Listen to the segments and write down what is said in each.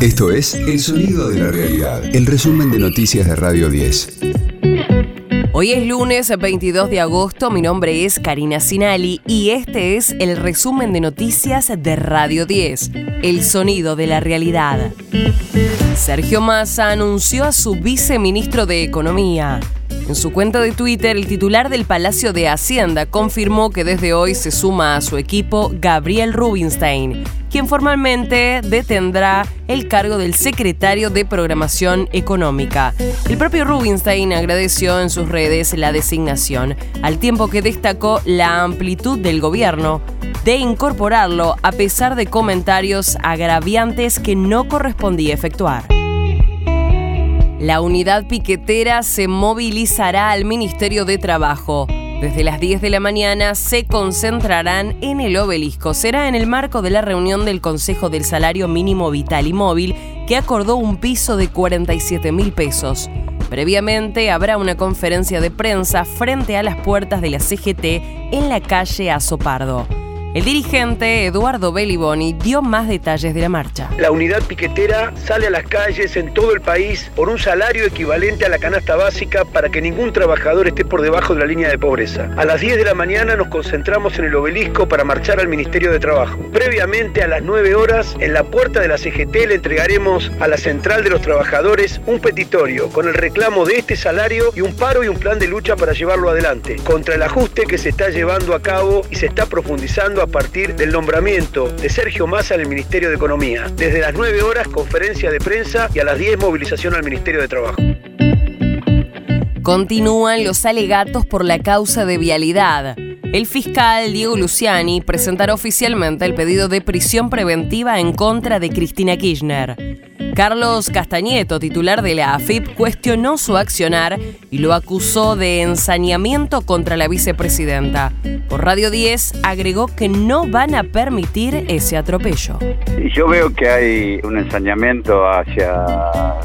Esto es El Sonido de la Realidad, el resumen de noticias de Radio 10. Hoy es lunes 22 de agosto, mi nombre es Karina Sinali y este es el resumen de noticias de Radio 10, El Sonido de la Realidad. Sergio Massa anunció a su viceministro de Economía. En su cuenta de Twitter, el titular del Palacio de Hacienda confirmó que desde hoy se suma a su equipo Gabriel Rubinstein, quien formalmente detendrá el cargo del secretario de Programación Económica. El propio Rubinstein agradeció en sus redes la designación, al tiempo que destacó la amplitud del gobierno de incorporarlo a pesar de comentarios agraviantes que no correspondía efectuar. La unidad piquetera se movilizará al Ministerio de Trabajo. Desde las 10 de la mañana se concentrarán en el obelisco. Será en el marco de la reunión del Consejo del Salario Mínimo Vital y Móvil que acordó un piso de 47 mil pesos. Previamente habrá una conferencia de prensa frente a las puertas de la CGT en la calle Azopardo. El dirigente Eduardo Belliboni dio más detalles de la marcha. La unidad piquetera sale a las calles en todo el país por un salario equivalente a la canasta básica para que ningún trabajador esté por debajo de la línea de pobreza. A las 10 de la mañana nos concentramos en el obelisco para marchar al Ministerio de Trabajo. Previamente a las 9 horas, en la puerta de la CGT le entregaremos a la Central de los Trabajadores un petitorio con el reclamo de este salario y un paro y un plan de lucha para llevarlo adelante contra el ajuste que se está llevando a cabo y se está profundizando a partir del nombramiento de Sergio Massa en el Ministerio de Economía. Desde las 9 horas, conferencia de prensa y a las 10, movilización al Ministerio de Trabajo. Continúan los alegatos por la causa de vialidad. El fiscal Diego Luciani presentará oficialmente el pedido de prisión preventiva en contra de Cristina Kirchner. Carlos Castañeto, titular de la AFIP, cuestionó su accionar y lo acusó de ensañamiento contra la vicepresidenta. Por Radio 10 agregó que no van a permitir ese atropello. Yo veo que hay un ensañamiento hacia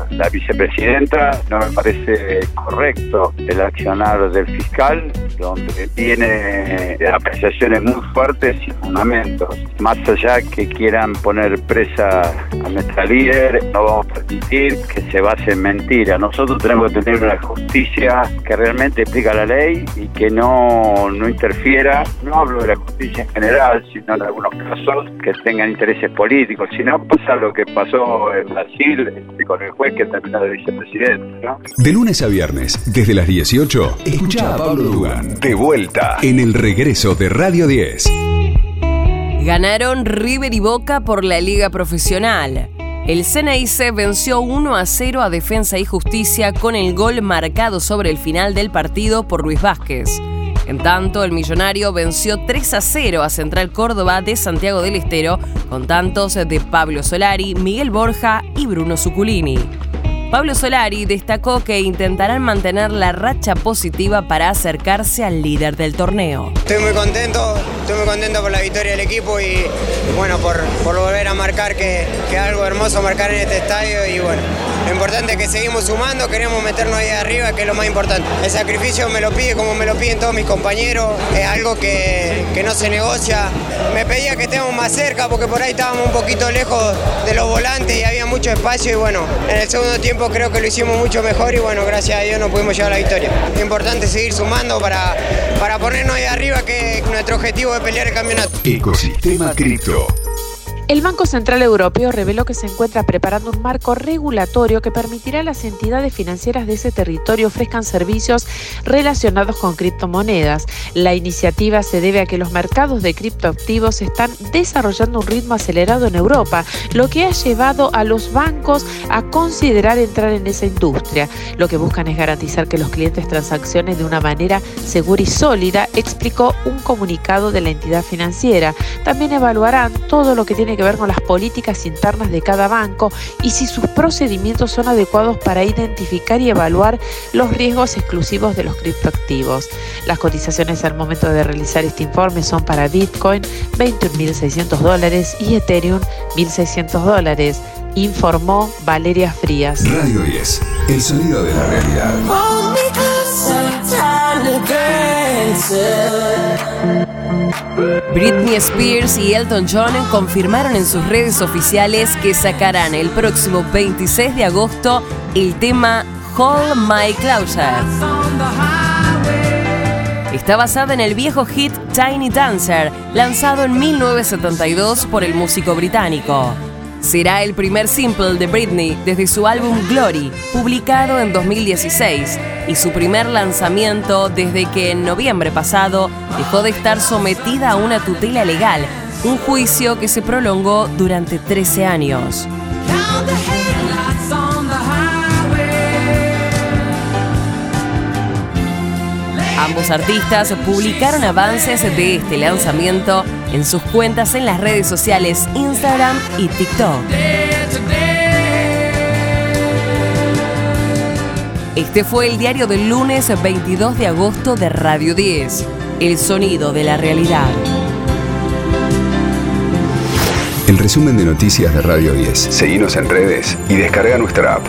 la vicepresidenta. No me parece correcto el accionar del fiscal, donde tiene apreciaciones muy fuertes y fundamentos. Más allá que quieran poner presa a nuestra líder, vamos a permitir que se base en mentira. Nosotros tenemos que tener una justicia que realmente explica la ley y que no, no interfiera. No hablo de la justicia en general, sino en algunos casos que tengan intereses políticos. Si no, pasa lo que pasó en Brasil este, con el juez que terminó de vicepresidente. De lunes a viernes, desde las 18, escucha a Pablo Dugan de vuelta en el regreso de Radio 10. Ganaron River y Boca por la Liga Profesional. El CNIC venció 1 a 0 a Defensa y Justicia con el gol marcado sobre el final del partido por Luis Vázquez. En tanto, el millonario venció 3 a 0 a Central Córdoba de Santiago del Estero con tantos de Pablo Solari, Miguel Borja y Bruno Zuculini. Pablo Solari destacó que intentarán mantener la racha positiva para acercarse al líder del torneo. Estoy muy contento, estoy muy contento por la victoria del equipo y bueno, por, volver a marcar que, algo hermoso marcar en este estadio y bueno, lo importante es que seguimos sumando, queremos meternos ahí arriba, que es lo más importante. El sacrificio me lo pide como me lo piden todos mis compañeros, es algo que, que no se negocia. Me pedía que estemos más cerca porque por ahí estábamos un poquito lejos de los volantes y había mucho espacio y bueno, en el segundo tiempo creo que lo hicimos mucho mejor y bueno, gracias a Dios no pudimos llegar a la victoria. Es importante seguir sumando para, para ponernos ahí arriba que nuestro objetivo es pelear el campeonato. Ecosistema Cripto. El Banco Central Europeo reveló que se encuentra preparando un marco regulatorio que permitirá a las entidades financieras de ese territorio ofrezcan servicios relacionados con criptomonedas. La iniciativa se debe a que los mercados de criptoactivos están desarrollando un ritmo acelerado en Europa, lo que ha llevado a los bancos a considerar entrar en esa industria. Lo que buscan es garantizar que los clientes transaccionen de una manera segura y sólida, explicó un comunicado de la entidad financiera. También evaluarán todo lo que tiene que ver con las políticas internas de cada banco y si sus procedimientos son adecuados para identificar y evaluar los riesgos exclusivos de los criptoactivos. Las cotizaciones al momento de realizar este informe son para Bitcoin 21.600 dólares y Ethereum 1.600 dólares, informó Valeria Frías. Radio 10, el sonido de la realidad. Britney Spears y Elton John confirmaron en sus redes oficiales que sacarán el próximo 26 de agosto el tema Hold My Closer. Está basada en el viejo hit Tiny Dancer, lanzado en 1972 por el músico británico. Será el primer simple de Britney desde su álbum Glory, publicado en 2016, y su primer lanzamiento desde que en noviembre pasado dejó de estar sometida a una tutela legal, un juicio que se prolongó durante 13 años. Ambos artistas publicaron avances de este lanzamiento en sus cuentas en las redes sociales Instagram y TikTok. Este fue el diario del lunes 22 de agosto de Radio 10, El sonido de la realidad. El resumen de noticias de Radio 10. Seguimos en redes y descarga nuestra app.